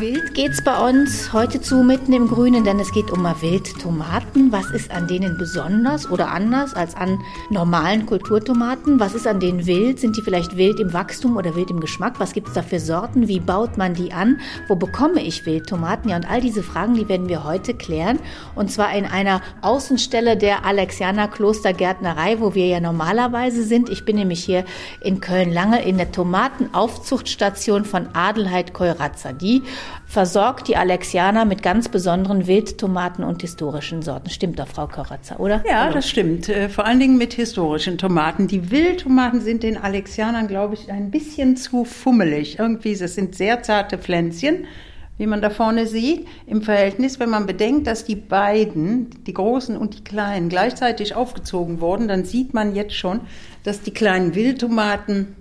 Wild geht's bei uns heute zu mitten im Grünen, denn es geht um Wildtomaten. Was ist an denen besonders oder anders als an normalen Kulturtomaten? Was ist an denen wild? Sind die vielleicht wild im Wachstum oder wild im Geschmack? Was gibt's da für Sorten? Wie baut man die an? Wo bekomme ich Wildtomaten? Ja, und all diese Fragen, die werden wir heute klären. Und zwar in einer Außenstelle der Alexianer Klostergärtnerei, wo wir ja normalerweise sind. Ich bin nämlich hier in Köln-Lange in der Tomatenaufzuchtstation von Adelheid Keuratzer. Die versorgt die Alexianer mit ganz besonderen Wildtomaten und historischen Sorten. Stimmt doch, Frau Koratzer, oder? Ja, Hallo. das stimmt. Äh, vor allen Dingen mit historischen Tomaten. Die Wildtomaten sind den Alexianern, glaube ich, ein bisschen zu fummelig. Irgendwie, das sind sehr zarte Pflänzchen wie man da vorne sieht, im Verhältnis, wenn man bedenkt, dass die beiden, die großen und die kleinen, gleichzeitig aufgezogen wurden, dann sieht man jetzt schon, dass die kleinen Wildtomaten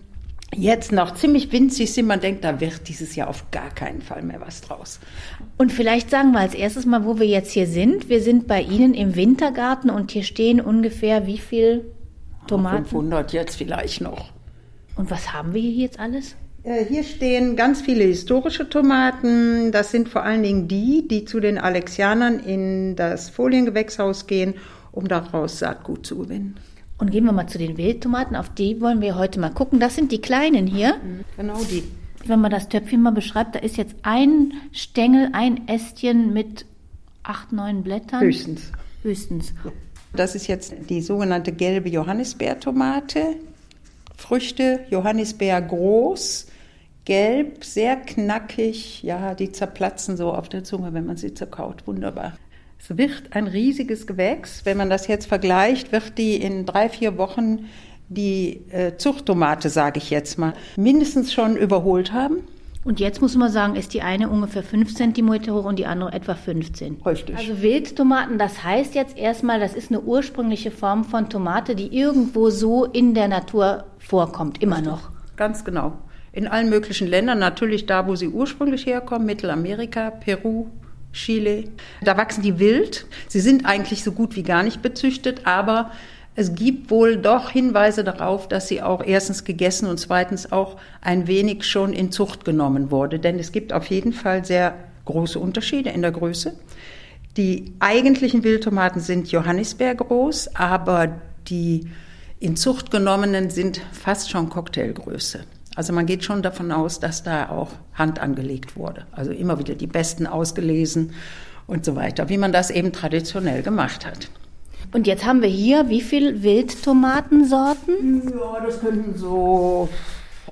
jetzt noch ziemlich winzig sind. Man denkt, da wird dieses Jahr auf gar keinen Fall mehr was draus. Und vielleicht sagen wir als erstes mal, wo wir jetzt hier sind. Wir sind bei Ihnen im Wintergarten und hier stehen ungefähr wie viel Tomaten? 500 jetzt vielleicht noch. Und was haben wir hier jetzt alles? Äh, hier stehen ganz viele historische Tomaten. Das sind vor allen Dingen die, die zu den Alexianern in das Foliengewächshaus gehen, um daraus Saatgut zu gewinnen. Und gehen wir mal zu den Wildtomaten, auf die wollen wir heute mal gucken. Das sind die kleinen hier. Mhm, genau die. Wenn man das Töpfchen mal beschreibt, da ist jetzt ein Stängel, ein Ästchen mit acht, neun Blättern. Höchstens. Höchstens. Das ist jetzt die sogenannte gelbe Johannisbeertomate. Früchte Johannisbeer groß, gelb, sehr knackig. Ja, die zerplatzen so auf der Zunge, wenn man sie zerkaut. Wunderbar. Es wird ein riesiges Gewächs. Wenn man das jetzt vergleicht, wird die in drei, vier Wochen die äh, Zuchttomate, sage ich jetzt mal, mindestens schon überholt haben. Und jetzt muss man sagen, ist die eine ungefähr 5 cm hoch und die andere etwa 15. Richtig. Also Wildtomaten, das heißt jetzt erstmal, das ist eine ursprüngliche Form von Tomate, die irgendwo so in der Natur vorkommt, immer Richtig. noch. Ganz genau. In allen möglichen Ländern, natürlich da, wo sie ursprünglich herkommen, Mittelamerika, Peru, Chile. Da wachsen die wild. Sie sind eigentlich so gut wie gar nicht bezüchtet, aber es gibt wohl doch Hinweise darauf, dass sie auch erstens gegessen und zweitens auch ein wenig schon in Zucht genommen wurde. Denn es gibt auf jeden Fall sehr große Unterschiede in der Größe. Die eigentlichen Wildtomaten sind Johannisbeer groß, aber die in Zucht genommenen sind fast schon Cocktailgröße. Also man geht schon davon aus, dass da auch Hand angelegt wurde. Also immer wieder die Besten ausgelesen und so weiter, wie man das eben traditionell gemacht hat. Und jetzt haben wir hier wie viel Wildtomatensorten? Ja, das könnten so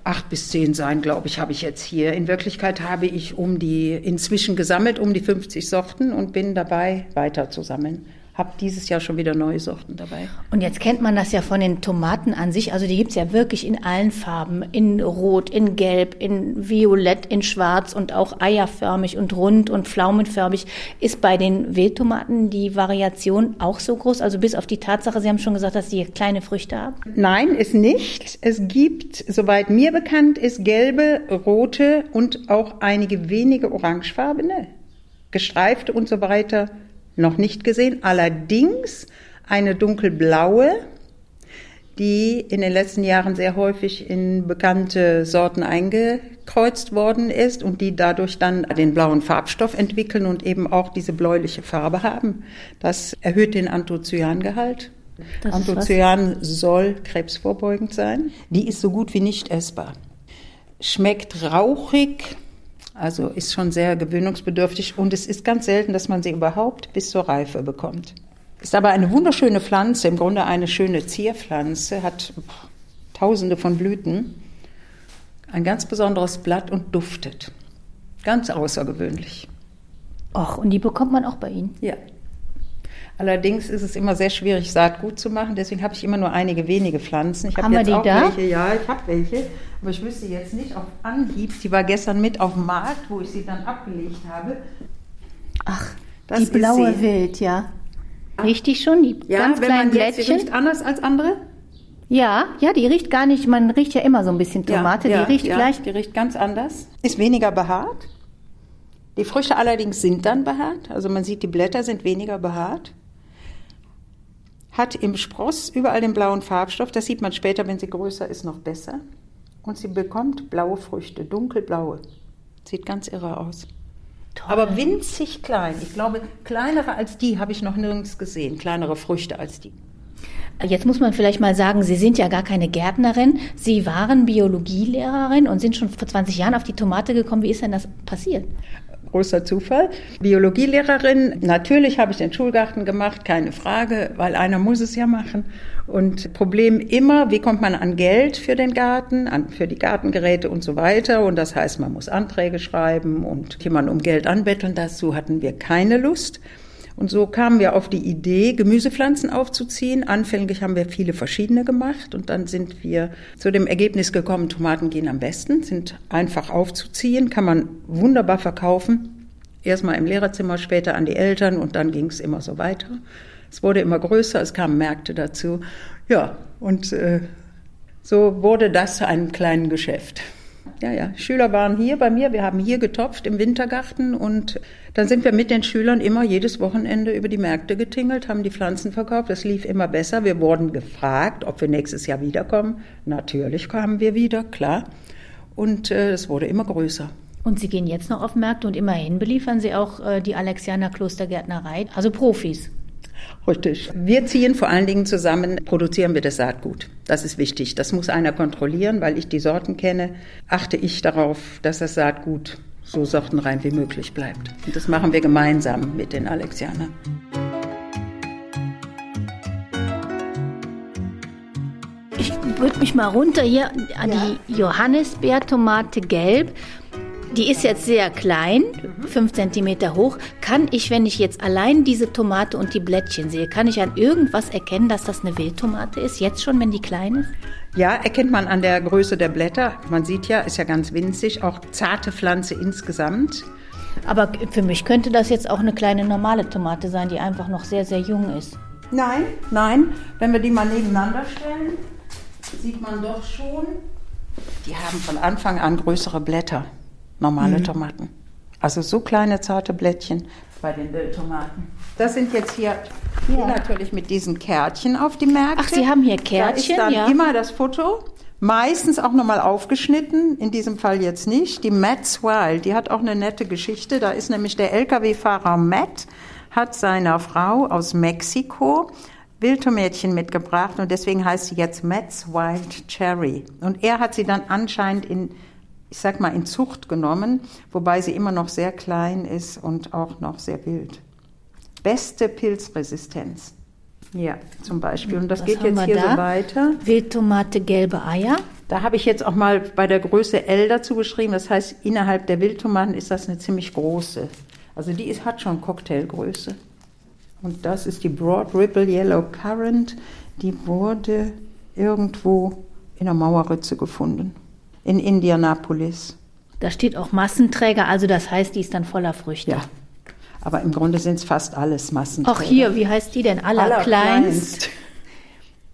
acht bis zehn sein, glaube ich, habe ich jetzt hier. In Wirklichkeit habe ich um die inzwischen gesammelt um die 50 Sorten und bin dabei weiter zu sammeln habe dieses Jahr schon wieder neue Sorten dabei. Und jetzt kennt man das ja von den Tomaten an sich. Also die gibt es ja wirklich in allen Farben. In Rot, in Gelb, in Violett, in Schwarz und auch eierförmig und rund und pflaumenförmig. Ist bei den Wildtomaten die Variation auch so groß? Also bis auf die Tatsache, Sie haben schon gesagt, dass sie kleine Früchte haben? Nein, ist nicht. Es gibt, soweit mir bekannt ist, gelbe, rote und auch einige wenige orangefarbene, gestreifte und so weiter noch nicht gesehen. Allerdings eine dunkelblaue, die in den letzten Jahren sehr häufig in bekannte Sorten eingekreuzt worden ist und die dadurch dann den blauen Farbstoff entwickeln und eben auch diese bläuliche Farbe haben. Das erhöht den Anthocyan-Gehalt. Anthocyan soll krebsvorbeugend sein. Die ist so gut wie nicht essbar. Schmeckt rauchig, also ist schon sehr gewöhnungsbedürftig und es ist ganz selten, dass man sie überhaupt bis zur Reife bekommt. Ist aber eine wunderschöne Pflanze, im Grunde eine schöne Zierpflanze, hat tausende von Blüten, ein ganz besonderes Blatt und duftet. Ganz außergewöhnlich. Och, und die bekommt man auch bei Ihnen? Ja. Allerdings ist es immer sehr schwierig, Saatgut zu machen. Deswegen habe ich immer nur einige wenige Pflanzen. Ich habe Haben jetzt wir die auch da? welche. Ja, ich habe welche. Aber ich wüsste jetzt nicht auf Anhieb. Die war gestern mit auf dem Markt, wo ich sie dann abgelegt habe. Ach, das die blaue Wild, ja. Richtig schon, die ja, ganz kleinen Blättchen. Jetzt, die riecht anders als andere? Ja, ja, die riecht gar nicht, man riecht ja immer so ein bisschen Tomate, ja, ja, die riecht ja, gleich. Die riecht ganz anders. Ist weniger behaart. Die Früchte allerdings sind dann behaart, also man sieht, die Blätter sind weniger behaart. Hat im Spross überall den blauen Farbstoff. Das sieht man später, wenn sie größer ist, noch besser. Und sie bekommt blaue Früchte, dunkelblaue. Sieht ganz irre aus. Toll. Aber winzig klein. Ich glaube, kleinere als die habe ich noch nirgends gesehen. Kleinere Früchte als die. Jetzt muss man vielleicht mal sagen, Sie sind ja gar keine Gärtnerin. Sie waren Biologielehrerin und sind schon vor 20 Jahren auf die Tomate gekommen. Wie ist denn das passiert? Großer Zufall. Biologielehrerin, natürlich habe ich den Schulgarten gemacht, keine Frage, weil einer muss es ja machen. Und Problem immer, wie kommt man an Geld für den Garten, an, für die Gartengeräte und so weiter. Und das heißt, man muss Anträge schreiben und jemanden um Geld anbetteln. Dazu hatten wir keine Lust. Und so kamen wir auf die Idee, Gemüsepflanzen aufzuziehen. Anfänglich haben wir viele verschiedene gemacht und dann sind wir zu dem Ergebnis gekommen, Tomaten gehen am besten, sind einfach aufzuziehen, kann man wunderbar verkaufen. Erstmal im Lehrerzimmer, später an die Eltern und dann ging es immer so weiter. Es wurde immer größer, es kamen Märkte dazu. Ja, und äh, so wurde das zu einem kleinen Geschäft. Ja, ja. Schüler waren hier bei mir. Wir haben hier getopft im Wintergarten und dann sind wir mit den Schülern immer jedes Wochenende über die Märkte getingelt, haben die Pflanzen verkauft. Das lief immer besser. Wir wurden gefragt, ob wir nächstes Jahr wiederkommen. Natürlich kamen wir wieder, klar. Und äh, es wurde immer größer. Und Sie gehen jetzt noch auf Märkte und immerhin beliefern Sie auch äh, die Alexianer Klostergärtnerei, also Profis. Richtig. Wir ziehen vor allen Dingen zusammen, produzieren wir das Saatgut. Das ist wichtig. Das muss einer kontrollieren, weil ich die Sorten kenne. Achte ich darauf, dass das Saatgut so sortenrein wie möglich bleibt. Und das machen wir gemeinsam mit den Alexianern. Ich würde mich mal runter hier an ja. die Johannisbeertomate gelb die ist jetzt sehr klein, fünf Zentimeter hoch. Kann ich, wenn ich jetzt allein diese Tomate und die Blättchen sehe, kann ich an irgendwas erkennen, dass das eine Wildtomate ist? Jetzt schon, wenn die klein ist? Ja, erkennt man an der Größe der Blätter. Man sieht ja, ist ja ganz winzig, auch zarte Pflanze insgesamt. Aber für mich könnte das jetzt auch eine kleine normale Tomate sein, die einfach noch sehr, sehr jung ist. Nein, nein. Wenn wir die mal nebeneinander stellen, sieht man doch schon, die haben von Anfang an größere Blätter normale mhm. Tomaten. Also so kleine zarte Blättchen bei den Wildtomaten. Das sind jetzt hier, ja. hier natürlich mit diesen Kärtchen auf die Märkte. Ach, Sie haben hier Kärtchen, da ist dann ja. immer das Foto. Meistens auch nochmal aufgeschnitten, in diesem Fall jetzt nicht. Die Matt's Wild, die hat auch eine nette Geschichte. Da ist nämlich der Lkw-Fahrer Matt, hat seiner Frau aus Mexiko Wildtomätchen mitgebracht und deswegen heißt sie jetzt Matt's Wild Cherry. Und er hat sie dann anscheinend in ich sag mal, in Zucht genommen, wobei sie immer noch sehr klein ist und auch noch sehr wild. Beste Pilzresistenz. Ja, zum Beispiel. Und das Was geht jetzt hier da? so weiter. Wildtomate, gelbe Eier. Da habe ich jetzt auch mal bei der Größe L dazu geschrieben. Das heißt, innerhalb der Wildtomaten ist das eine ziemlich große. Also die ist, hat schon Cocktailgröße. Und das ist die Broad Ripple Yellow Currant. Die wurde irgendwo in der Mauerritze gefunden in Indianapolis. Da steht auch Massenträger, also das heißt, die ist dann voller Früchte. Ja. Aber im Grunde sind es fast alles Massenträger. Auch hier, wie heißt die denn? Allerkleinst.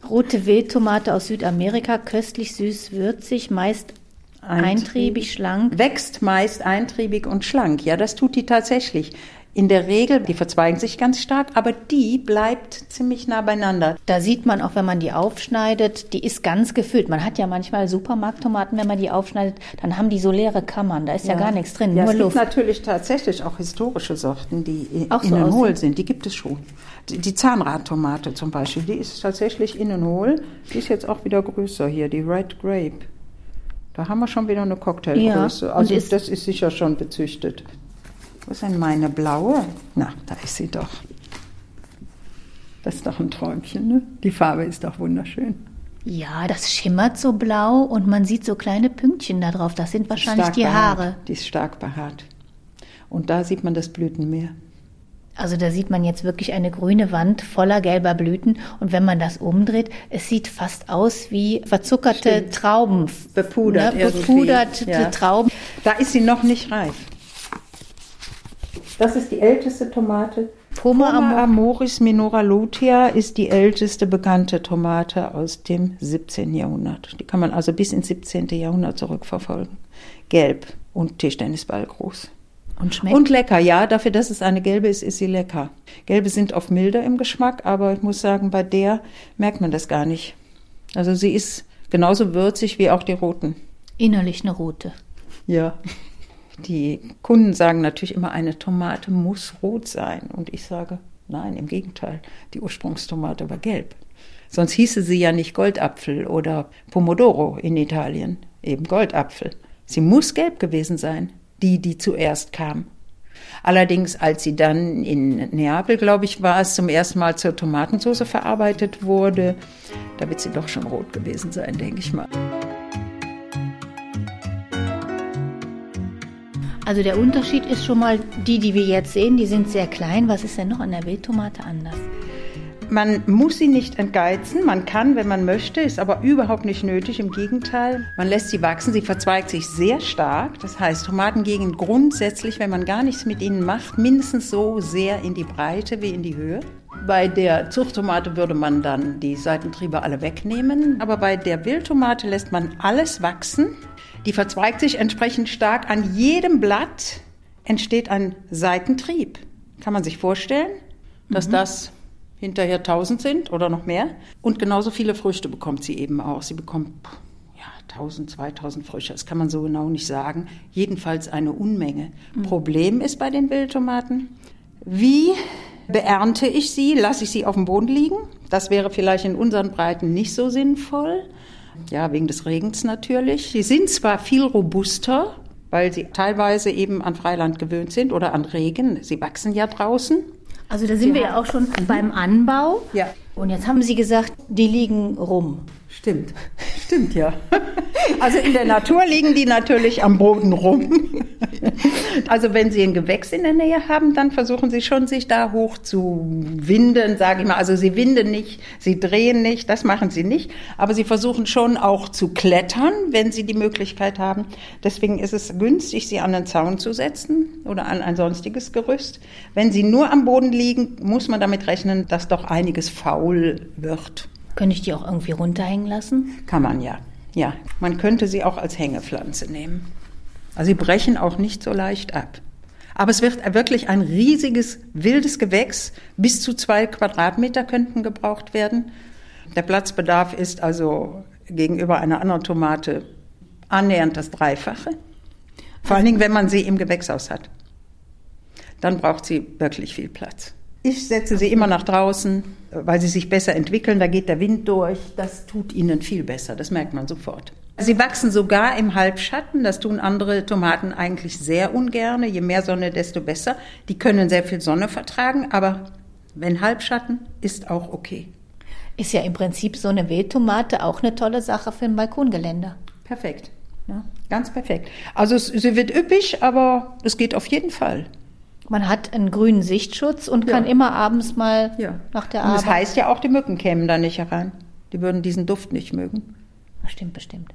Rote Wildtomate aus Südamerika, köstlich süß, würzig, meist eintriebig, schlank. Wächst meist eintriebig und schlank. Ja, das tut die tatsächlich. In der Regel, die verzweigen sich ganz stark, aber die bleibt ziemlich nah beieinander. Da sieht man auch, wenn man die aufschneidet, die ist ganz gefüllt. Man hat ja manchmal Supermarkttomaten, wenn man die aufschneidet, dann haben die so leere Kammern, da ist ja, ja gar nichts drin, ja, nur es Luft. gibt natürlich tatsächlich auch historische Sorten, die auch innen so hohl sind. Die gibt es schon. Die, die Zahnradtomate zum Beispiel, die ist tatsächlich innen hohl. Die ist jetzt auch wieder größer hier, die Red Grape. Da haben wir schon wieder eine Cocktailgröße. Ja, also ist das ist sicher schon bezüchtet. Wo ist denn meine blaue? Na, da ist sie doch. Das ist doch ein Träumchen, ne? Die Farbe ist doch wunderschön. Ja, das schimmert so blau und man sieht so kleine Pünktchen da drauf. Das sind wahrscheinlich stark die behaart. Haare. Die ist stark behaart. Und da sieht man das Blütenmeer. Also da sieht man jetzt wirklich eine grüne Wand voller gelber Blüten und wenn man das umdreht, es sieht fast aus wie verzuckerte Stimmt. Trauben. Bepudert. Ne? Bepuderte ja. Trauben. Da ist sie noch nicht reif. Das ist die älteste Tomate. Poma, Poma amoris minora lutea ist die älteste bekannte Tomate aus dem 17. Jahrhundert. Die kann man also bis ins 17. Jahrhundert zurückverfolgen. Gelb und Tischtennisball groß. Und schmeckt? Und lecker, ja. Dafür, dass es eine gelbe ist, ist sie lecker. Gelbe sind oft milder im Geschmack, aber ich muss sagen, bei der merkt man das gar nicht. Also sie ist genauso würzig wie auch die roten. Innerlich eine rote. Ja. Die Kunden sagen natürlich immer, eine Tomate muss rot sein. Und ich sage, nein, im Gegenteil, die Ursprungstomate war gelb. Sonst hieße sie ja nicht Goldapfel oder Pomodoro in Italien, eben Goldapfel. Sie muss gelb gewesen sein, die, die zuerst kam. Allerdings, als sie dann in Neapel, glaube ich, war es zum ersten Mal zur Tomatensauce verarbeitet wurde, da wird sie doch schon rot gewesen sein, denke ich mal. Also der Unterschied ist schon mal, die, die wir jetzt sehen, die sind sehr klein. Was ist denn noch an der Wildtomate anders? Man muss sie nicht entgeizen, man kann, wenn man möchte, ist aber überhaupt nicht nötig. Im Gegenteil, man lässt sie wachsen, sie verzweigt sich sehr stark. Das heißt, Tomaten gehen grundsätzlich, wenn man gar nichts mit ihnen macht, mindestens so sehr in die Breite wie in die Höhe. Bei der Zuchttomate würde man dann die Seitentriebe alle wegnehmen, aber bei der Wildtomate lässt man alles wachsen. Die verzweigt sich entsprechend stark. An jedem Blatt entsteht ein Seitentrieb. Kann man sich vorstellen, dass mhm. das hinterher 1000 sind oder noch mehr. Und genauso viele Früchte bekommt sie eben auch. Sie bekommt ja, 1000, 2000 Früchte, das kann man so genau nicht sagen. Jedenfalls eine Unmenge. Mhm. Problem ist bei den Wildtomaten, wie beernte ich sie? Lasse ich sie auf dem Boden liegen? Das wäre vielleicht in unseren Breiten nicht so sinnvoll. Ja, wegen des Regens natürlich. Sie sind zwar viel robuster, weil sie teilweise eben an Freiland gewöhnt sind oder an Regen. Sie wachsen ja draußen. Also da sind Sie wir ja auch schon mhm. beim Anbau. Ja. Und jetzt haben Sie gesagt, die liegen rum. Stimmt, stimmt ja. Also in der Natur liegen die natürlich am Boden rum. Also wenn Sie ein Gewächs in der Nähe haben, dann versuchen Sie schon, sich da hoch zu winden, sage ich mal. Also Sie winden nicht, Sie drehen nicht, das machen Sie nicht. Aber Sie versuchen schon auch zu klettern, wenn Sie die Möglichkeit haben. Deswegen ist es günstig, Sie an den Zaun zu setzen oder an ein sonstiges Gerüst. Wenn Sie nur am Boden liegen, muss man damit rechnen, dass doch einiges faul wird. Könnte ich die auch irgendwie runterhängen lassen? Kann man ja. Ja, man könnte sie auch als Hängepflanze nehmen. Also sie brechen auch nicht so leicht ab. Aber es wird wirklich ein riesiges, wildes Gewächs. Bis zu zwei Quadratmeter könnten gebraucht werden. Der Platzbedarf ist also gegenüber einer anderen Tomate annähernd das Dreifache. Vor allen Dingen, wenn man sie im Gewächshaus hat. Dann braucht sie wirklich viel Platz. Ich setze sie immer nach draußen, weil sie sich besser entwickeln. Da geht der Wind durch. Das tut ihnen viel besser. Das merkt man sofort. Sie wachsen sogar im Halbschatten. Das tun andere Tomaten eigentlich sehr ungern. Je mehr Sonne, desto besser. Die können sehr viel Sonne vertragen, aber wenn Halbschatten, ist auch okay. Ist ja im Prinzip so eine Wildtomate auch eine tolle Sache für ein Balkongeländer. Perfekt. Ja, ganz perfekt. Also es, sie wird üppig, aber es geht auf jeden Fall. Man hat einen grünen Sichtschutz und kann immer abends mal ja. nach der und Arbeit. Das heißt ja auch, die Mücken kämen da nicht herein. Die würden diesen Duft nicht mögen. Bestimmt, bestimmt.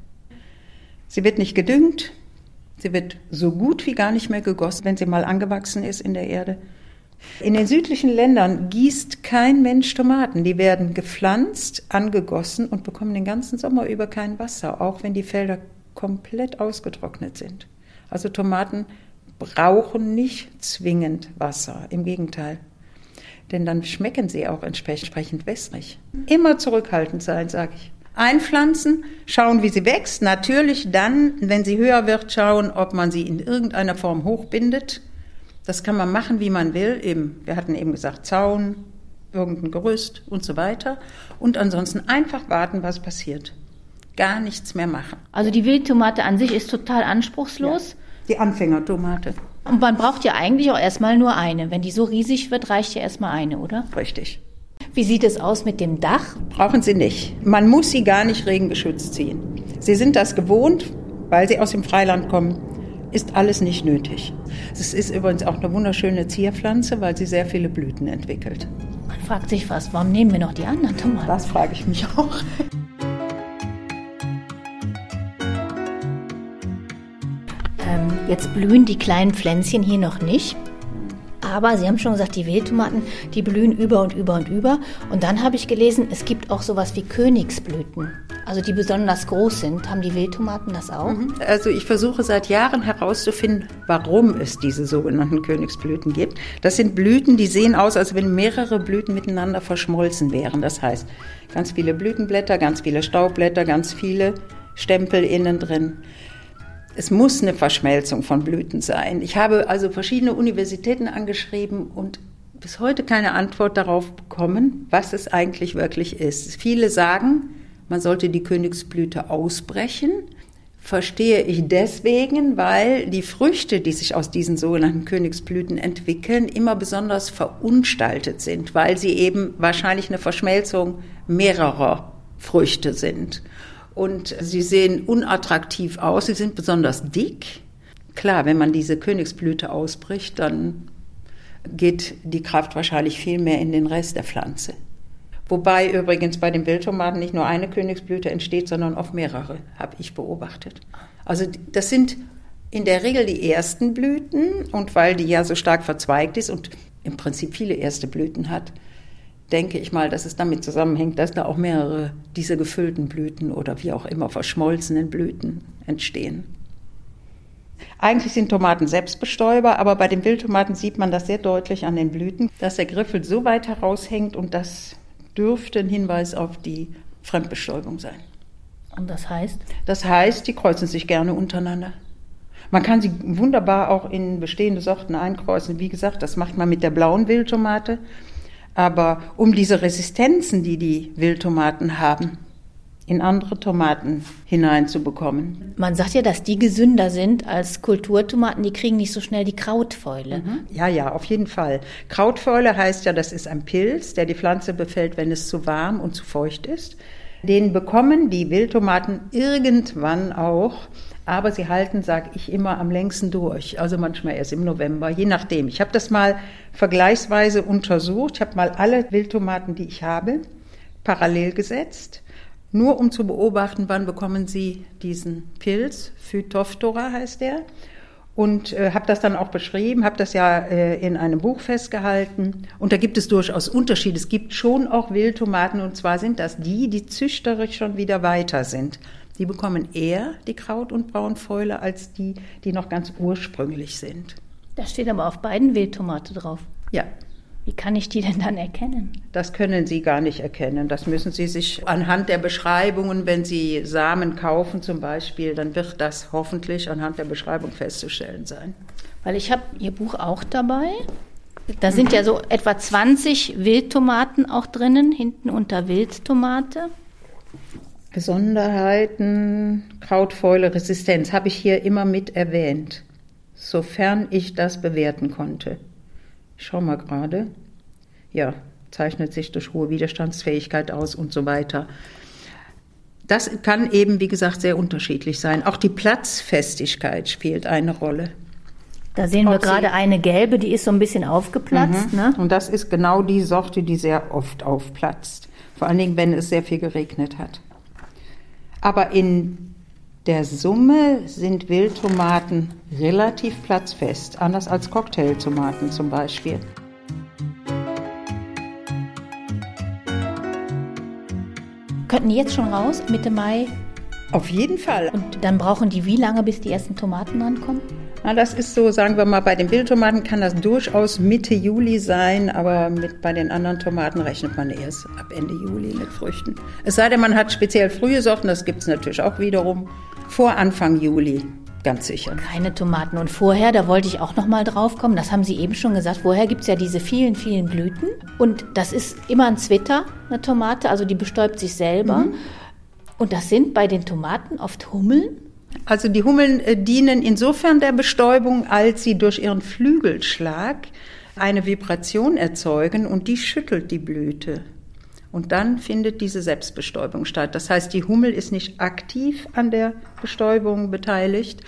Sie wird nicht gedüngt. Sie wird so gut wie gar nicht mehr gegossen, wenn sie mal angewachsen ist in der Erde. In den südlichen Ländern gießt kein Mensch Tomaten. Die werden gepflanzt, angegossen und bekommen den ganzen Sommer über kein Wasser, auch wenn die Felder komplett ausgetrocknet sind. Also Tomaten brauchen nicht zwingend Wasser, im Gegenteil. Denn dann schmecken sie auch entsprechend wässrig. Immer zurückhaltend sein, sage ich. Einpflanzen, schauen, wie sie wächst. Natürlich dann, wenn sie höher wird, schauen, ob man sie in irgendeiner Form hochbindet. Das kann man machen, wie man will. Eben, wir hatten eben gesagt, Zaun, irgendein Gerüst und so weiter. Und ansonsten einfach warten, was passiert. Gar nichts mehr machen. Also die Wildtomate an sich ist total anspruchslos. Ja. Die Anfängertomate. Und man braucht ja eigentlich auch erstmal nur eine. Wenn die so riesig wird, reicht ja erstmal eine, oder? Richtig. Wie sieht es aus mit dem Dach? Brauchen Sie nicht. Man muss sie gar nicht regengeschützt ziehen. Sie sind das gewohnt, weil sie aus dem Freiland kommen. Ist alles nicht nötig. Es ist übrigens auch eine wunderschöne Zierpflanze, weil sie sehr viele Blüten entwickelt. Man fragt sich was, warum nehmen wir noch die anderen Tomaten? Das frage ich mich auch. Jetzt blühen die kleinen Pflänzchen hier noch nicht. Aber Sie haben schon gesagt, die Wildtomaten, die blühen über und über und über. Und dann habe ich gelesen, es gibt auch sowas wie Königsblüten. Also die besonders groß sind, haben die Wildtomaten das auch? Mhm. Also ich versuche seit Jahren herauszufinden, warum es diese sogenannten Königsblüten gibt. Das sind Blüten, die sehen aus, als wenn mehrere Blüten miteinander verschmolzen wären. Das heißt, ganz viele Blütenblätter, ganz viele Staubblätter, ganz viele Stempel innen drin. Es muss eine Verschmelzung von Blüten sein. Ich habe also verschiedene Universitäten angeschrieben und bis heute keine Antwort darauf bekommen, was es eigentlich wirklich ist. Viele sagen, man sollte die Königsblüte ausbrechen. Verstehe ich deswegen, weil die Früchte, die sich aus diesen sogenannten Königsblüten entwickeln, immer besonders verunstaltet sind, weil sie eben wahrscheinlich eine Verschmelzung mehrerer Früchte sind. Und sie sehen unattraktiv aus, sie sind besonders dick. Klar, wenn man diese Königsblüte ausbricht, dann geht die Kraft wahrscheinlich viel mehr in den Rest der Pflanze. Wobei übrigens bei den Wildtomaten nicht nur eine Königsblüte entsteht, sondern oft mehrere, habe ich beobachtet. Also das sind in der Regel die ersten Blüten und weil die ja so stark verzweigt ist und im Prinzip viele erste Blüten hat, denke ich mal, dass es damit zusammenhängt, dass da auch mehrere dieser gefüllten Blüten oder wie auch immer verschmolzenen Blüten entstehen. Eigentlich sind Tomaten Selbstbestäuber, aber bei den Wildtomaten sieht man das sehr deutlich an den Blüten, dass der Griffel so weit heraushängt und das dürfte ein Hinweis auf die Fremdbestäubung sein. Und das heißt? Das heißt, die kreuzen sich gerne untereinander. Man kann sie wunderbar auch in bestehende Sorten einkreuzen. Wie gesagt, das macht man mit der blauen Wildtomate. Aber um diese Resistenzen, die die Wildtomaten haben, in andere Tomaten hineinzubekommen. Man sagt ja, dass die gesünder sind als Kulturtomaten, die kriegen nicht so schnell die Krautfäule. Mhm. Ja, ja, auf jeden Fall. Krautfäule heißt ja, das ist ein Pilz, der die Pflanze befällt, wenn es zu warm und zu feucht ist. Den bekommen die Wildtomaten irgendwann auch, aber sie halten, sage ich immer, am längsten durch. Also manchmal erst im November, je nachdem. Ich habe das mal vergleichsweise untersucht. Ich habe mal alle Wildtomaten, die ich habe, parallel gesetzt nur um zu beobachten, wann bekommen Sie diesen Pilz. Phytophthora heißt der. Und äh, habe das dann auch beschrieben, habe das ja äh, in einem Buch festgehalten. Und da gibt es durchaus Unterschiede. Es gibt schon auch Wildtomaten, und zwar sind das die, die züchterisch schon wieder weiter sind. Die bekommen eher die Kraut- und Braunfäule als die, die noch ganz ursprünglich sind. Da steht aber auf beiden Wildtomate drauf. Ja, wie kann ich die denn dann erkennen? Das können Sie gar nicht erkennen. Das müssen Sie sich anhand der Beschreibungen, wenn Sie Samen kaufen zum Beispiel, dann wird das hoffentlich anhand der Beschreibung festzustellen sein. Weil ich habe Ihr Buch auch dabei. Da sind ja so etwa 20 Wildtomaten auch drinnen, hinten unter Wildtomate. Besonderheiten, Krautfäule, Resistenz habe ich hier immer mit erwähnt, sofern ich das bewerten konnte. Ich schau mal gerade. Ja, zeichnet sich durch hohe Widerstandsfähigkeit aus und so weiter. Das kann eben, wie gesagt, sehr unterschiedlich sein. Auch die Platzfestigkeit spielt eine Rolle. Da sehen wir gerade eine gelbe, die ist so ein bisschen aufgeplatzt. Mhm. Ne? Und das ist genau die Sorte, die sehr oft aufplatzt. Vor allen Dingen, wenn es sehr viel geregnet hat. Aber in der Summe sind Wildtomaten relativ platzfest, anders als Cocktailtomaten zum Beispiel. Könnten die jetzt schon raus, Mitte Mai? Auf jeden Fall. Und dann brauchen die wie lange, bis die ersten Tomaten rankommen? Na, das ist so, sagen wir mal, bei den Wildtomaten kann das durchaus Mitte Juli sein, aber mit, bei den anderen Tomaten rechnet man erst ab Ende Juli mit Früchten. Es sei denn, man hat speziell frühe Sorten, das gibt es natürlich auch wiederum, vor Anfang Juli. Ganz sicher. Keine Tomaten. Und vorher, da wollte ich auch noch mal drauf kommen, das haben Sie eben schon gesagt, vorher gibt es ja diese vielen, vielen Blüten. Und das ist immer ein Zwitter, eine Tomate, also die bestäubt sich selber. Mhm. Und das sind bei den Tomaten oft Hummeln. Also die Hummeln äh, dienen insofern der Bestäubung, als sie durch ihren Flügelschlag eine Vibration erzeugen und die schüttelt die Blüte. Und dann findet diese Selbstbestäubung statt. Das heißt, die Hummel ist nicht aktiv an der Bestäubung beteiligt,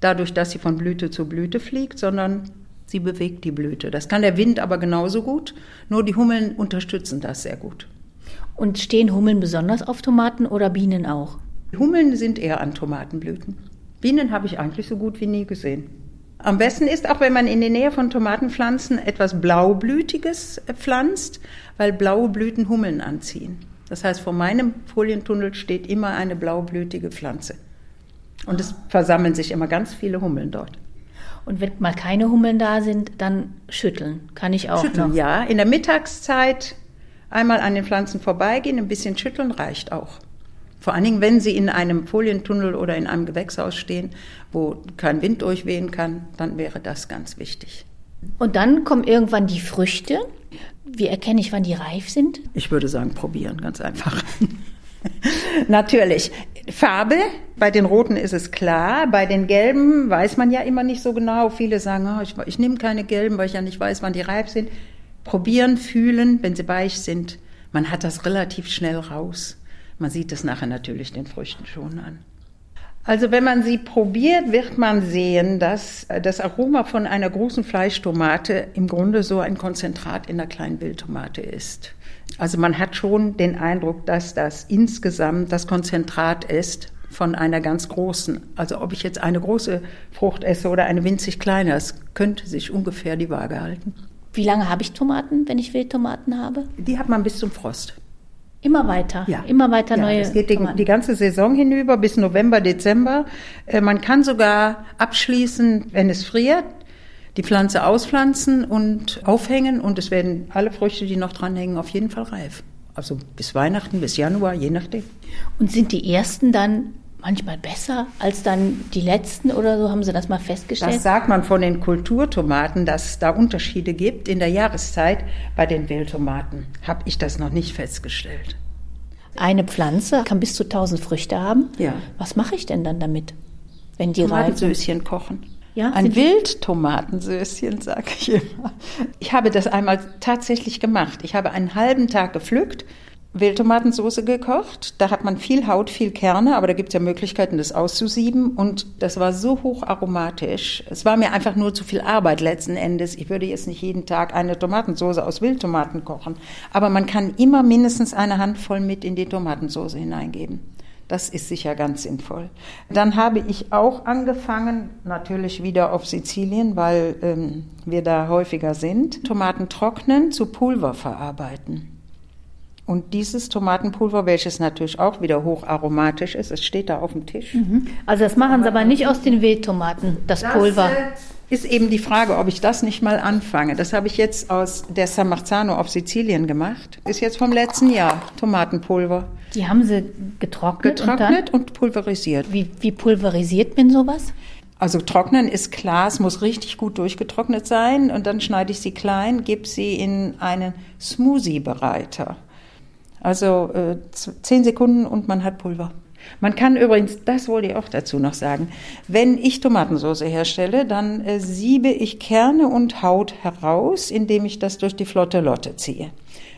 dadurch, dass sie von Blüte zu Blüte fliegt, sondern sie bewegt die Blüte. Das kann der Wind aber genauso gut, nur die Hummeln unterstützen das sehr gut. Und stehen Hummeln besonders auf Tomaten oder Bienen auch? Hummeln sind eher an Tomatenblüten. Bienen habe ich eigentlich so gut wie nie gesehen. Am besten ist auch, wenn man in der Nähe von Tomatenpflanzen etwas Blaublütiges pflanzt, weil blaue Blüten Hummeln anziehen. Das heißt, vor meinem Folientunnel steht immer eine blaublütige Pflanze. Und es versammeln sich immer ganz viele Hummeln dort. Und wenn mal keine Hummeln da sind, dann schütteln. Kann ich auch Schütteln, noch. ja. In der Mittagszeit einmal an den Pflanzen vorbeigehen, ein bisschen schütteln reicht auch. Vor allen Dingen, wenn sie in einem Folientunnel oder in einem Gewächshaus stehen, wo kein Wind durchwehen kann, dann wäre das ganz wichtig. Und dann kommen irgendwann die Früchte. Wie erkenne ich, wann die reif sind? Ich würde sagen, probieren, ganz einfach. Natürlich. Farbe, bei den roten ist es klar, bei den gelben weiß man ja immer nicht so genau. Viele sagen, oh, ich, ich nehme keine gelben, weil ich ja nicht weiß, wann die reif sind. Probieren, fühlen, wenn sie weich sind. Man hat das relativ schnell raus. Man sieht es nachher natürlich den Früchten schon an. Also wenn man sie probiert, wird man sehen, dass das Aroma von einer großen Fleischtomate im Grunde so ein Konzentrat in einer kleinen Wildtomate ist. Also man hat schon den Eindruck, dass das insgesamt das Konzentrat ist von einer ganz großen. Also ob ich jetzt eine große Frucht esse oder eine winzig kleine, das könnte sich ungefähr die Waage halten. Wie lange habe ich Tomaten, wenn ich Wildtomaten habe? Die hat man bis zum Frost. Immer weiter. Ja. Immer weiter neue. Es geht die, Tomaten. die ganze Saison hinüber bis November, Dezember. Äh, Man kann sogar abschließen, wenn es friert, die Pflanze auspflanzen und aufhängen und es werden alle Früchte, die noch dranhängen, auf jeden Fall reif. Also bis Weihnachten, bis Januar, je nachdem. Und sind die ersten dann manchmal besser als dann die letzten oder so? Haben Sie das mal festgestellt? Das sagt man von den Kulturtomaten, dass es da Unterschiede gibt in der Jahreszeit. Bei den Wildtomaten habe ich das noch nicht festgestellt. Eine Pflanze kann bis zu 1000 Früchte haben. Ja. Was mache ich denn dann damit, wenn die? Tomatensößchen kochen. Ja, Ein Wildtomatensößchen, sage ich immer. Ich habe das einmal tatsächlich gemacht. Ich habe einen halben Tag gepflückt, Wildtomatensoße gekocht. Da hat man viel Haut, viel Kerne, aber da gibt es ja Möglichkeiten, das auszusieben. Und das war so hoch aromatisch. Es war mir einfach nur zu viel Arbeit letzten Endes. Ich würde jetzt nicht jeden Tag eine Tomatensoße aus Wildtomaten kochen. Aber man kann immer mindestens eine Handvoll mit in die Tomatensoße hineingeben. Das ist sicher ganz sinnvoll. Dann habe ich auch angefangen, natürlich wieder auf Sizilien, weil ähm, wir da häufiger sind, Tomaten trocknen, zu Pulver verarbeiten. Und dieses Tomatenpulver, welches natürlich auch wieder hocharomatisch ist, es steht da auf dem Tisch. Also das machen Sie aber nicht aus den Wildtomaten, das, Pulver. äh, ist eben die Frage, ob ich das nicht mal anfange. Das habe ich jetzt aus der San Marzano auf Sizilien gemacht. Ist jetzt vom letzten Jahr Tomatenpulver. Die haben Sie getrocknet, Getrocknet und, pulverisiert. und dann, wie, wie pulverisiert man sowas? Also trocknen ist klar, es muss richtig gut durchgetrocknet sein und dann schneide ich sie klein, gebe sie in einen Smoothie-Bereiter. Also äh, zehn Sekunden und man hat Pulver. Man kann übrigens, das wollte ich auch dazu noch sagen, wenn ich Tomatensauce herstelle, dann äh, siebe ich Kerne und Haut heraus, indem ich das durch die flotte Lotte ziehe.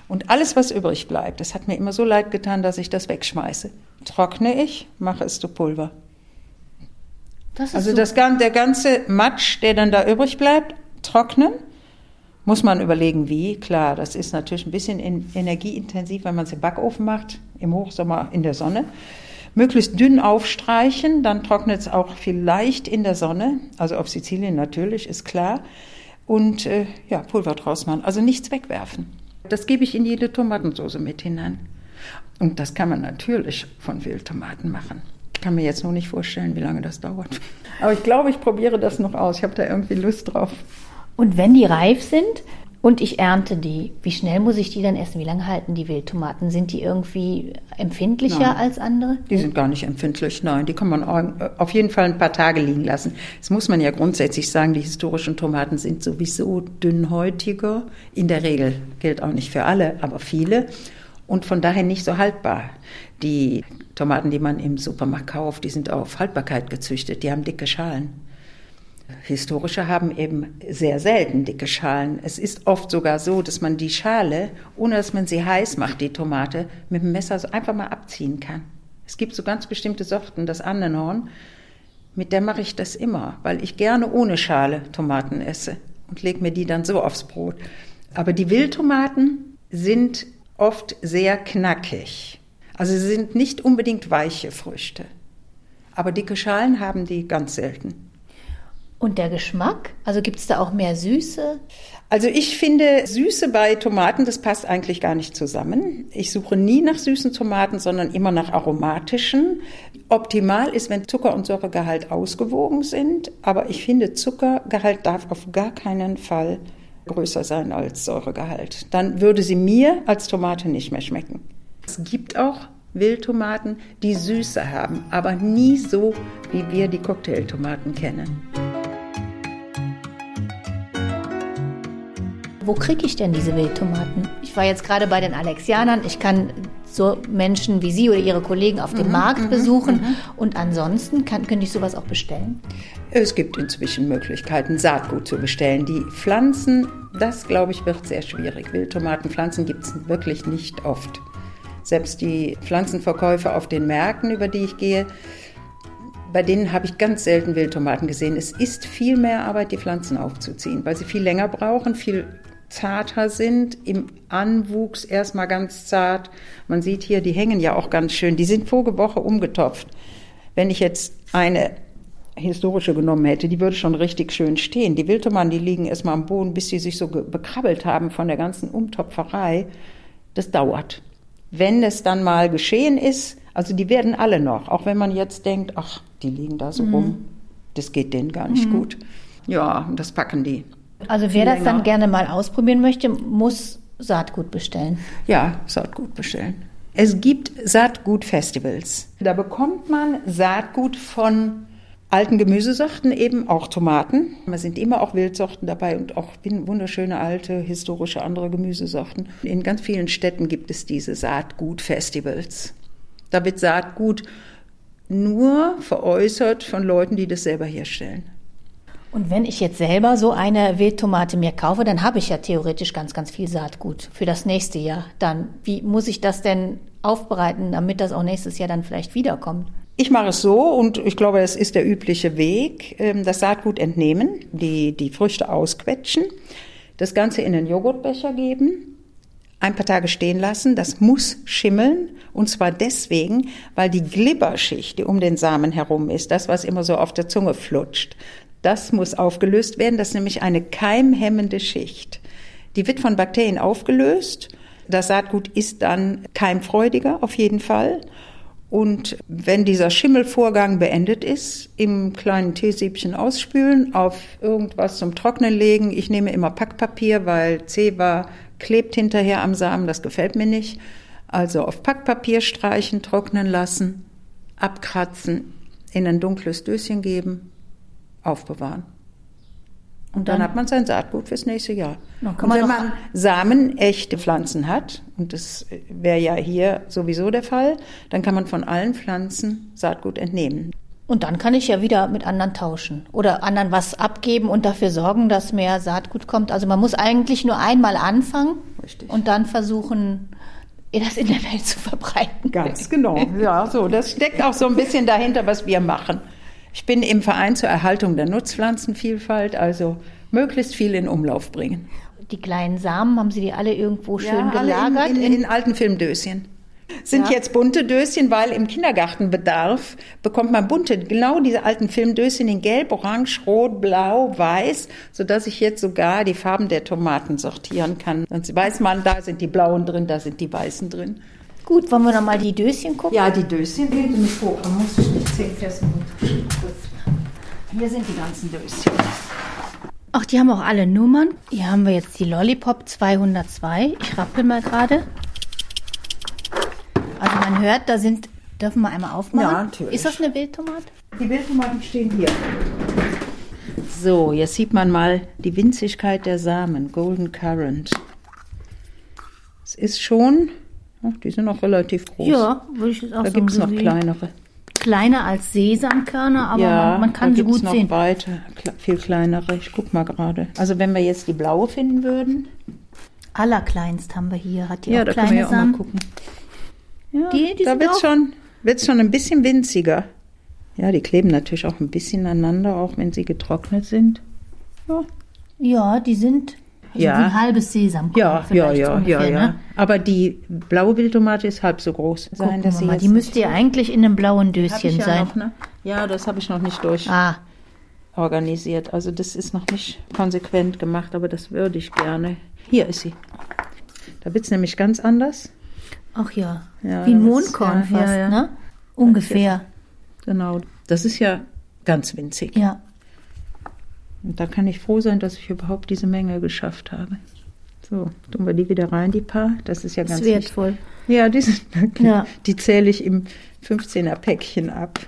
Und alles, was übrig bleibt, das hat mir immer so leid getan, dass ich das wegschmeiße. Trockne ich, mache es zu Pulver. Das ist Also so- das, der ganze Matsch, der dann da übrig bleibt, trocknen. Muss man überlegen, wie. Klar, das ist natürlich ein bisschen in, energieintensiv, wenn man es im Backofen macht, im Hochsommer in der Sonne. Möglichst dünn aufstreichen, dann trocknet es auch vielleicht in der Sonne, also auf Sizilien natürlich, ist klar. Und äh, ja, Pulver draus machen, also nichts wegwerfen. Das gebe ich in jede Tomatensauce mit hinein. Und das kann man natürlich von Wildtomaten machen. Ich kann mir jetzt nur nicht vorstellen, wie lange das dauert. Aber ich glaube, ich probiere das noch aus. Ich habe da irgendwie Lust drauf. Und wenn die reif sind und ich ernte die, wie schnell muss ich die dann essen? Wie lange halten die Wildtomaten? Sind die irgendwie empfindlicher Nein. als andere? Die sind gar nicht empfindlich, nein. Die kann man au- auf jeden Fall ein paar Tage liegen lassen. Das muss man ja grundsätzlich sagen, die historischen Tomaten sind sowieso dünnhäutiger. In der Regel gilt auch nicht für alle, aber viele. Und von daher nicht so haltbar. Die Tomaten, die man im Supermarkt kauft, die sind auf Haltbarkeit gezüchtet. Die haben dicke Schalen. Historische haben eben sehr selten dicke Schalen. Es ist oft sogar so, dass man die Schale, ohne dass man sie heiß macht, die Tomate, mit dem Messer so einfach mal abziehen kann. Es gibt so ganz bestimmte Sorten, das Annenhorn, mit der mache ich das immer, weil ich gerne ohne Schale Tomaten esse und lege mir die dann so aufs Brot. Aber die Wildtomaten sind oft sehr knackig. Also sie sind nicht unbedingt weiche Früchte. Aber dicke Schalen haben die ganz selten. Und der Geschmack? Also gibt es da auch mehr Süße? Also ich finde Süße bei Tomaten, das passt eigentlich gar nicht zusammen. Ich suche nie nach süßen Tomaten, sondern immer nach aromatischen. Optimal ist, wenn Zucker- und Säuregehalt ausgewogen sind, aber ich finde, Zuckergehalt darf auf gar keinen Fall größer sein als Säuregehalt. Dann würde sie mir als Tomate nicht mehr schmecken. Es gibt auch Wildtomaten, die Süße haben, aber nie so, wie wir die Cocktailtomaten kennen. Wo kriege ich denn diese Wildtomaten? Ich war jetzt gerade bei den Alexianern. Ich kann so Menschen wie Sie oder Ihre Kollegen auf dem mhm, Markt mhm, besuchen. Mhm. Und ansonsten kann, könnte ich sowas auch bestellen? Es gibt inzwischen Möglichkeiten, Saatgut zu bestellen. Die Pflanzen, das glaube ich, wird sehr schwierig. Wildtomatenpflanzen gibt es wirklich nicht oft. Selbst die Pflanzenverkäufer auf den Märkten, über die ich gehe, bei denen habe ich ganz selten Wildtomaten gesehen. Es ist viel mehr Arbeit, die Pflanzen aufzuziehen, weil sie viel länger brauchen, viel zarter sind, im Anwuchs erstmal ganz zart. Man sieht hier, die hängen ja auch ganz schön. Die sind vorige Woche umgetopft. Wenn ich jetzt eine historische genommen hätte, die würde schon richtig schön stehen. Die Wildtomaten, die liegen erstmal am Boden, bis sie sich so bekrabbelt haben von der ganzen Umtopferei. Das dauert. Wenn es dann mal geschehen ist, also die werden alle noch, auch wenn man jetzt denkt, ach, die liegen da so mhm. rum, das geht denen gar nicht mhm. gut. Ja, das packen die. Also wer das dann gerne mal ausprobieren möchte, muss Saatgut bestellen. Ja, Saatgut bestellen. Es gibt Saatgut-Festivals. Da bekommt man Saatgut von alten Gemüsesorten, eben auch Tomaten. Da sind immer auch Wildsorten dabei und auch wunderschöne alte, historische andere Gemüsesorten. In ganz vielen Städten gibt es diese Saatgut-Festivals. Da wird Saatgut nur veräußert von Leuten, die das selber herstellen. Und wenn ich jetzt selber so eine Wildtomate mir kaufe, dann habe ich ja theoretisch ganz, ganz viel Saatgut für das nächste Jahr. Dann, wie muss ich das denn aufbereiten, damit das auch nächstes Jahr dann vielleicht wiederkommt? Ich mache es so und ich glaube, es ist der übliche Weg. Ähm, das Saatgut entnehmen, die, die Früchte ausquetschen, das Ganze in den Joghurtbecher geben, ein paar Tage stehen lassen. Das muss schimmeln und zwar deswegen, weil die Glibberschicht, die um den Samen herum ist, das, was immer so auf der Zunge flutscht, das muss aufgelöst werden. Das ist nämlich eine keimhemmende Schicht. Die wird von Bakterien aufgelöst. Das Saatgut ist dann keimfreudiger auf jeden Fall. Und wenn dieser Schimmelvorgang beendet ist, im kleinen Teesiebchen ausspülen, auf irgendwas zum Trocknen legen. Ich nehme immer Packpapier, weil Zeba klebt hinterher am Samen, das gefällt mir nicht. Also auf Packpapier streichen, trocknen lassen, abkratzen, in ein dunkles Döschen geben aufbewahren. Und dann, dann, hat man sein Saatgut fürs nächste Jahr. Und wenn man samenechte Pflanzen hat, und das wäre ja hier sowieso der Fall, dann kann man von allen Pflanzen Saatgut entnehmen. Und dann kann ich ja wieder mit anderen tauschen oder anderen was abgeben und dafür sorgen, dass mehr Saatgut kommt. Also man muss eigentlich nur einmal anfangen Richtig. und dann versuchen, das in der Welt zu verbreiten. Ganz genau. Ja, so. Das steckt auch so ein bisschen dahinter, was wir machen. Ich bin im Verein zur Erhaltung der Nutzpflanzenvielfalt, also möglichst viel in Umlauf bringen. Die kleinen Samen, haben Sie die alle irgendwo schön ja, gelagert? In, in, in, alten Filmdöschen. Sind ja. jetzt bunte Döschen, weil im Kindergartenbedarf bekommt man bunte, genau diese alten Filmdöschen in Gelb, Orange, Rot, Blau, Weiß, sodass ich jetzt sogar die Farben der Tomaten sortieren kann. Sonst weiß man, da sind die blauen drin, da sind die weißen drin. Gut, wollen wir noch mal die Döschen gucken? Ja, die Döschen. Mich hoch, dann muss ich nicht zehn festen Hier sind die ganzen Döschen. Ach, die haben auch alle Nummern. Hier haben wir jetzt die Lollipop 202. Ich rappel mal gerade. Also man hört, da sind, dürfen wir einmal aufmachen? Ja, natürlich. Ist das eine Wildtomate? Die Wildtomaten stehen hier. So, jetzt sieht man mal die Winzigkeit der Samen. Golden Currant. Es ist schon die sind noch relativ groß. Ja, würde ich jetzt auch da sagen. Da gibt es noch kleinere. Kleiner als Sesamkörner, aber ja, man, man kann sie gut noch sehen. Weiter, viel kleinere. Ich guck mal gerade. Also wenn wir jetzt die blaue finden würden. Allerkleinst haben wir hier. Hat die ja, auch da kleine können wir Samen? auch mal gucken. Ja, die, die da wird schon, wird's schon ein bisschen winziger. Ja, die kleben natürlich auch ein bisschen aneinander, auch wenn sie getrocknet sind. Ja, ja die sind also ja. ein halbes Sesamkorn. Ja, ja, ja, ungefähr, ja, ja. Ne? Aber die blaue Wildtomate ist halb so groß. Sein, dass sie mal, die müsste ja eigentlich in einem blauen Döschen ja sein. Noch, ne? Ja, das habe ich noch nicht durch. Ah. organisiert. Also das ist noch nicht konsequent gemacht, aber das würde ich gerne. Hier ist sie. Da wird es nämlich ganz anders. Ach ja, Ja, wie ein Mondkorn fast, ne? Ungefähr, Genau. Das ist ja ganz winzig. ja. Und da kann ich froh sein, dass ich überhaupt diese Menge geschafft habe. So, tun wir die wieder rein, die paar. Das ist ja ganz ist wertvoll. Ja, die, sind, Ja. die zähle ich im 15er Päckchen ab.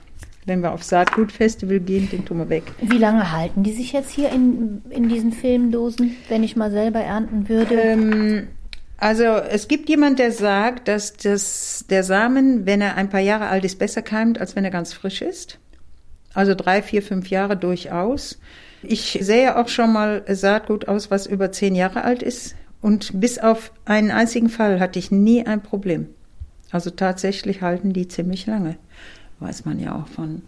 Wenn wir auf Saatgutfestival gehen, den tun wir weg. Wie lange halten die sich jetzt hier in, in diesen Filmdosen, wenn ich mal selber ernten würde? Ähm, also es gibt jemand, der sagt, dass das, der Samen, wenn er ein paar Jahre alt ist, besser keimt, als wenn er ganz frisch ist. Also drei, vier, fünf Jahre durchaus. Ich sähe auch schon mal Saatgut aus, was über zehn Jahre alt ist. Und bis auf einen einzigen Fall hatte ich nie ein Problem. Also tatsächlich halten die ziemlich lange. Weiß man ja auch von,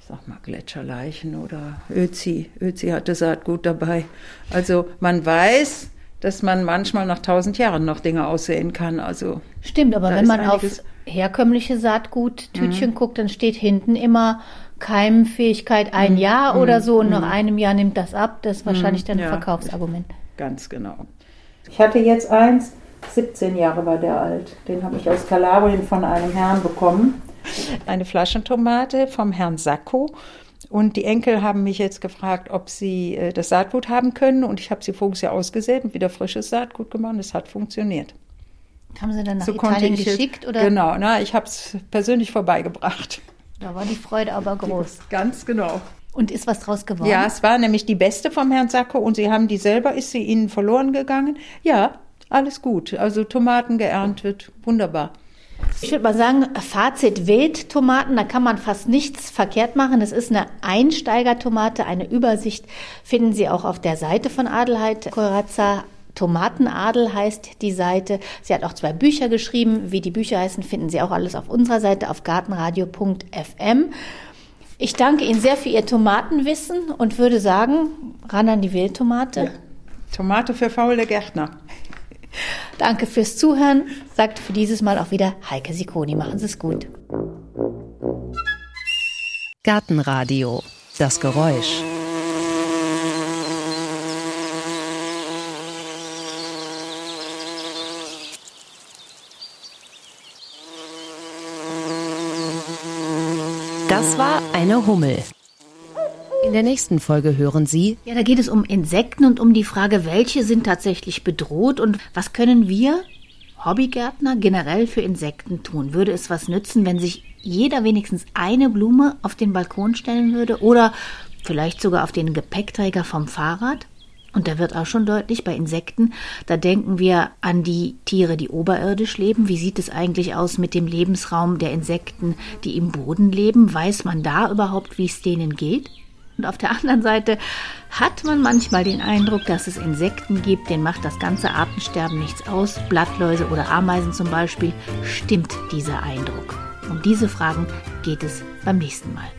ich sag mal, Gletscherleichen oder Özi. Özi hatte Saatgut dabei. Also man weiß, dass man manchmal nach tausend Jahren noch Dinge aussehen kann. Also Stimmt, aber wenn man auf herkömmliche Saatguttütchen guckt, dann steht hinten immer Keimfähigkeit ein Jahr oder so und nach einem Jahr nimmt das ab. Das ist wahrscheinlich dann ein ja. Verkaufsargument. Ganz genau. Ich hatte jetzt eins, 17 Jahre war der alt. Den habe ich aus Kalabrien von einem Herrn bekommen. Eine Flaschentomate vom Herrn Sacco. Und die Enkel haben mich jetzt gefragt, ob sie äh, das Saatgut haben können. Und ich habe sie voriges Jahr ausgesät und wieder frisches Saatgut gemacht. Es hat funktioniert. Haben sie dann nach so Italien geschickt oder? Genau, na, ich habe es persönlich vorbeigebracht. Da war die Freude aber groß. Ganz genau. Und ist was draus geworden? Ja, es war nämlich die beste vom Herrn Sacco und sie haben die selber, ist sie ihnen verloren gegangen? Ja, alles gut. Also Tomaten geerntet, wunderbar. Ich würde mal sagen, Fazit Wildtomaten, da kann man fast nichts verkehrt machen. Es ist eine Einsteigertomate, eine Übersicht finden Sie auch auf der Seite von Adelheid Corazza. Tomatenadel heißt die Seite. Sie hat auch zwei Bücher geschrieben. Wie die Bücher heißen, finden Sie auch alles auf unserer Seite auf gartenradio.fm. Ich danke Ihnen sehr für Ihr Tomatenwissen und würde sagen, ran an die Wildtomate. Tomate für faule Gärtner. Danke fürs Zuhören, sagt für dieses Mal auch wieder Heike Sikoni. Machen Sie es gut. Gartenradio. Das Geräusch. Das war eine Hummel. In der nächsten Folge hören Sie Ja, da geht es um Insekten und um die Frage, welche sind tatsächlich bedroht und was können wir Hobbygärtner generell für Insekten tun? Würde es was nützen, wenn sich jeder wenigstens eine Blume auf den Balkon stellen würde oder vielleicht sogar auf den Gepäckträger vom Fahrrad? Und da wird auch schon deutlich bei Insekten, da denken wir an die Tiere, die oberirdisch leben. Wie sieht es eigentlich aus mit dem Lebensraum der Insekten, die im Boden leben? Weiß man da überhaupt, wie es denen geht? Und auf der anderen Seite hat man manchmal den Eindruck, dass es Insekten gibt, denen macht das ganze Artensterben nichts aus. Blattläuse oder Ameisen zum Beispiel. Stimmt dieser Eindruck? Um diese Fragen geht es beim nächsten Mal.